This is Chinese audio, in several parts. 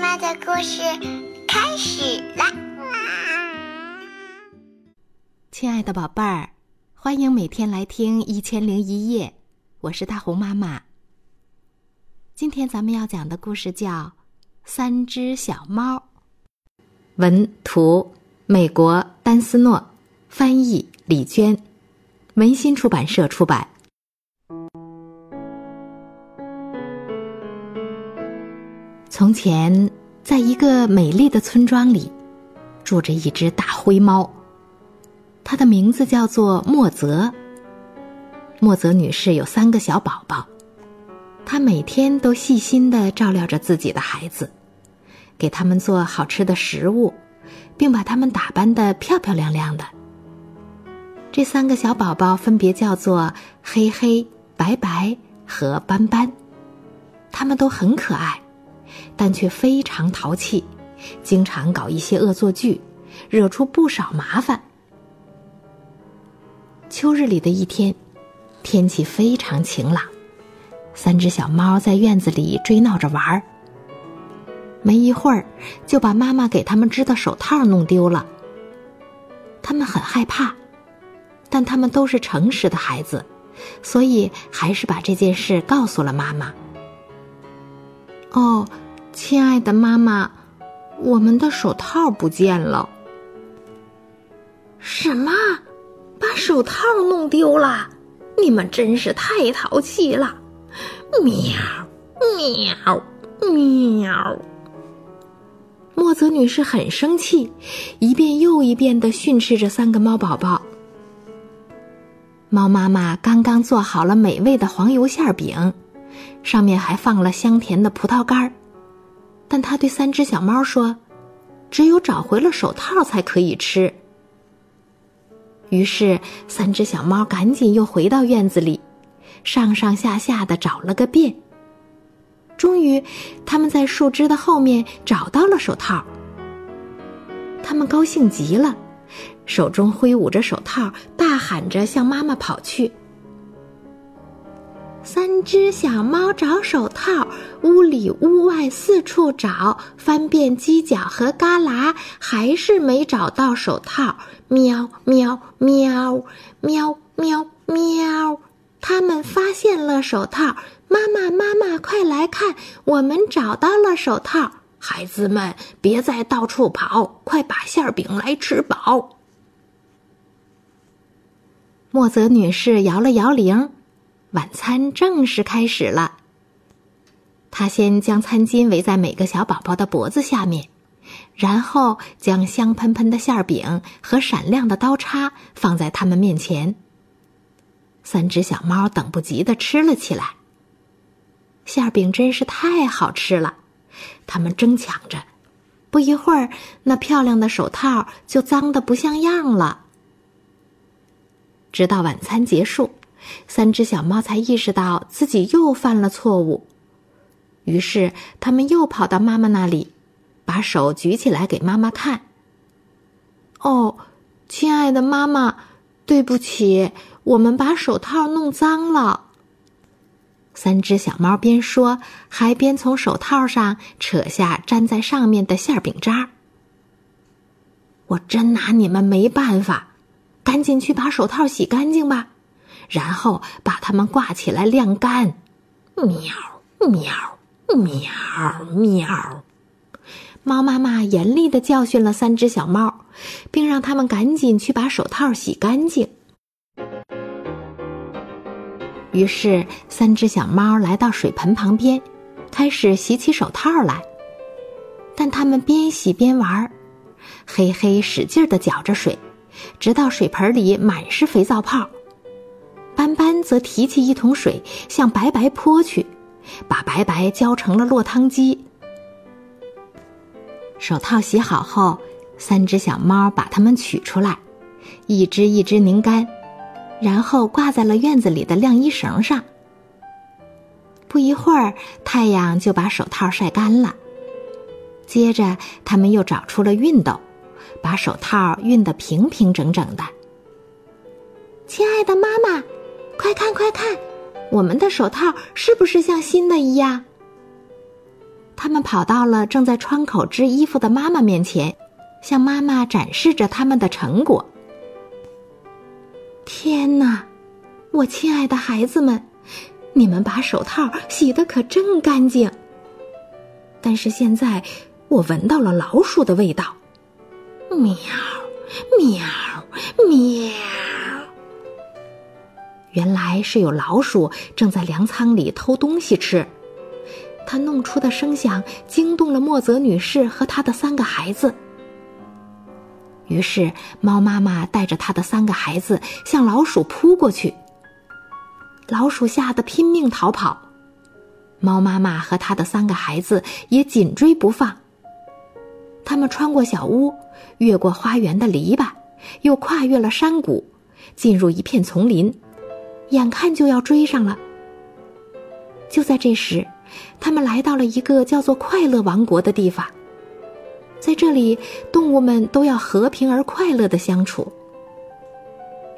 妈的故事开始啦！亲爱的宝贝儿，欢迎每天来听《一千零一夜》，我是大红妈妈。今天咱们要讲的故事叫《三只小猫》，文图美国丹斯诺，翻译李娟，文心出版社出版。从前，在一个美丽的村庄里，住着一只大灰猫。它的名字叫做莫泽。莫泽女士有三个小宝宝，她每天都细心的照料着自己的孩子，给他们做好吃的食物，并把他们打扮的漂漂亮亮的。这三个小宝宝分别叫做黑黑、白白和斑斑，他们都很可爱。但却非常淘气，经常搞一些恶作剧，惹出不少麻烦。秋日里的一天，天气非常晴朗，三只小猫在院子里追闹着玩儿。没一会儿，就把妈妈给他们织的手套弄丢了。他们很害怕，但他们都是诚实的孩子，所以还是把这件事告诉了妈妈。哦。亲爱的妈妈，我们的手套不见了。什么？把手套弄丢了？你们真是太淘气了！喵，喵，喵。莫泽女士很生气，一遍又一遍的训斥着三个猫宝宝。猫妈妈刚刚做好了美味的黄油馅饼，上面还放了香甜的葡萄干儿。但他对三只小猫说：“只有找回了手套才可以吃。”于是，三只小猫赶紧又回到院子里，上上下下的找了个遍。终于，他们在树枝的后面找到了手套。他们高兴极了，手中挥舞着手套，大喊着向妈妈跑去。三只小猫找手套，屋里屋外四处找，翻遍犄角和旮旯，还是没找到手套。喵喵喵喵喵喵！他们发现了手套，妈妈妈妈，快来看，我们找到了手套！孩子们，别再到处跑，快把馅饼来吃饱。莫泽女士摇了摇铃。晚餐正式开始了。他先将餐巾围在每个小宝宝的脖子下面，然后将香喷喷的馅饼和闪亮的刀叉放在他们面前。三只小猫等不及的吃了起来。馅饼真是太好吃了，他们争抢着。不一会儿，那漂亮的手套就脏的不像样了。直到晚餐结束。三只小猫才意识到自己又犯了错误，于是他们又跑到妈妈那里，把手举起来给妈妈看。哦，亲爱的妈妈，对不起，我们把手套弄脏了。三只小猫边说，还边从手套上扯下粘在上面的馅饼渣。我真拿你们没办法，赶紧去把手套洗干净吧。然后把它们挂起来晾干，喵喵喵喵！猫妈妈严厉的教训了三只小猫，并让它们赶紧去把手套洗干净。于是，三只小猫来到水盆旁边，开始洗起手套来。但它们边洗边玩，嘿嘿使劲的搅着水，直到水盆里满是肥皂泡。斑斑则提起一桶水向白白泼去，把白白浇成了落汤鸡。手套洗好后，三只小猫把它们取出来，一只一只拧干，然后挂在了院子里的晾衣绳上。不一会儿，太阳就把手套晒干了。接着，他们又找出了熨斗，把手套熨得平平整整的。亲爱的妈妈。快看快看，我们的手套是不是像新的一样？他们跑到了正在窗口织衣服的妈妈面前，向妈妈展示着他们的成果。天哪，我亲爱的孩子们，你们把手套洗得可真干净。但是现在，我闻到了老鼠的味道。喵，喵，喵！原来是有老鼠正在粮仓里偷东西吃，它弄出的声响惊动了莫泽女士和她的三个孩子。于是，猫妈妈带着她的三个孩子向老鼠扑过去。老鼠吓得拼命逃跑，猫妈妈和她的三个孩子也紧追不放。他们穿过小屋，越过花园的篱笆，又跨越了山谷，进入一片丛林，眼看就要追上了。就在这时，他们来到了一个叫做“快乐王国”的地方。在这里，动物们都要和平而快乐的相处。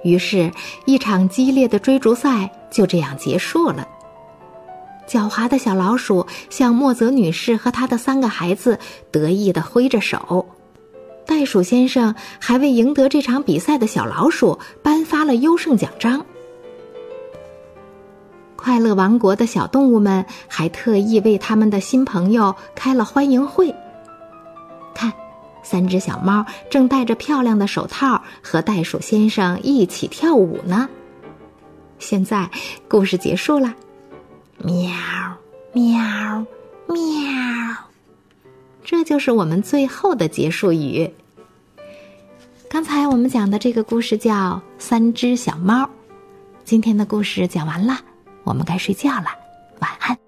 于是，一场激烈的追逐赛就这样结束了。狡猾的小老鼠向莫泽女士和她的三个孩子得意的挥着手，袋鼠先生还为赢得这场比赛的小老鼠颁发了优胜奖章。快乐王国的小动物们还特意为他们的新朋友开了欢迎会。看，三只小猫正戴着漂亮的手套和袋鼠先生一起跳舞呢。现在，故事结束了。喵，喵，喵，这就是我们最后的结束语。刚才我们讲的这个故事叫《三只小猫》。今天的故事讲完了，我们该睡觉了晚安。